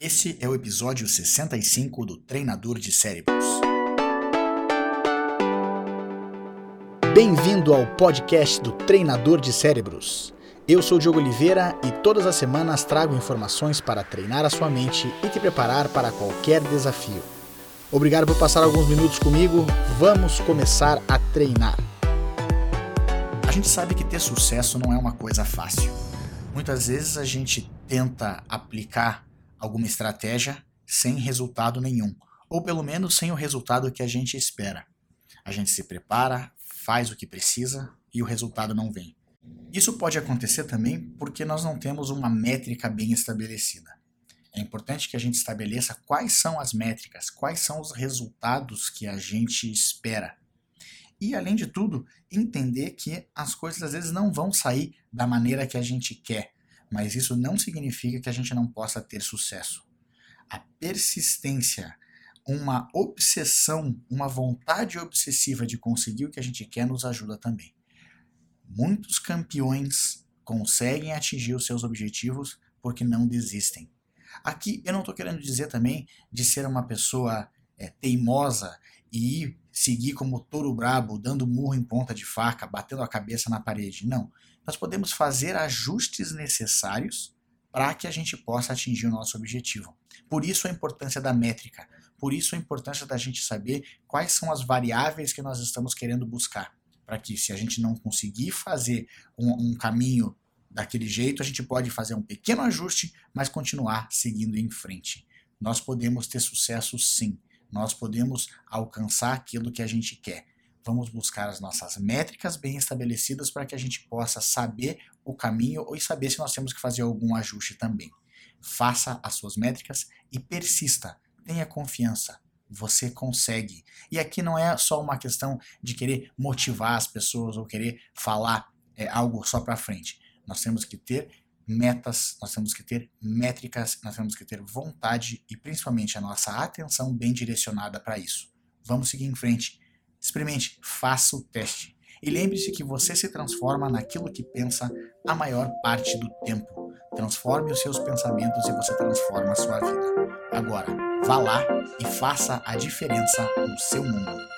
Esse é o episódio 65 do Treinador de Cérebros. Bem-vindo ao podcast do Treinador de Cérebros. Eu sou Diogo Oliveira e todas as semanas trago informações para treinar a sua mente e te preparar para qualquer desafio. Obrigado por passar alguns minutos comigo. Vamos começar a treinar. A gente sabe que ter sucesso não é uma coisa fácil. Muitas vezes a gente tenta aplicar alguma estratégia sem resultado nenhum, ou pelo menos sem o resultado que a gente espera. A gente se prepara, faz o que precisa e o resultado não vem. Isso pode acontecer também porque nós não temos uma métrica bem estabelecida. É importante que a gente estabeleça quais são as métricas, quais são os resultados que a gente espera. E, além de tudo, entender que as coisas às vezes não vão sair da maneira que a gente quer, mas isso não significa que a gente não possa ter sucesso. A persistência, uma obsessão, uma vontade obsessiva de conseguir o que a gente quer nos ajuda também. Muitos campeões conseguem atingir os seus objetivos porque não desistem. Aqui eu não estou querendo dizer também de ser uma pessoa é, teimosa e seguir como touro brabo, dando murro em ponta de faca, batendo a cabeça na parede. Não. Nós podemos fazer ajustes necessários para que a gente possa atingir o nosso objetivo. Por isso a importância da métrica, por isso a importância da gente saber quais são as variáveis que nós estamos querendo buscar, para que se a gente não conseguir fazer um, um caminho daquele jeito, a gente pode fazer um pequeno ajuste, mas continuar seguindo em frente. Nós podemos ter sucesso sim nós podemos alcançar aquilo que a gente quer. Vamos buscar as nossas métricas bem estabelecidas para que a gente possa saber o caminho ou saber se nós temos que fazer algum ajuste também. Faça as suas métricas e persista. Tenha confiança. Você consegue. E aqui não é só uma questão de querer motivar as pessoas ou querer falar é, algo só para frente. Nós temos que ter metas, nós temos que ter métricas, nós temos que ter vontade e principalmente a nossa atenção bem direcionada para isso. Vamos seguir em frente. Experimente, faça o teste. E lembre-se que você se transforma naquilo que pensa a maior parte do tempo. Transforme os seus pensamentos e você transforma a sua vida. Agora, vá lá e faça a diferença no seu mundo.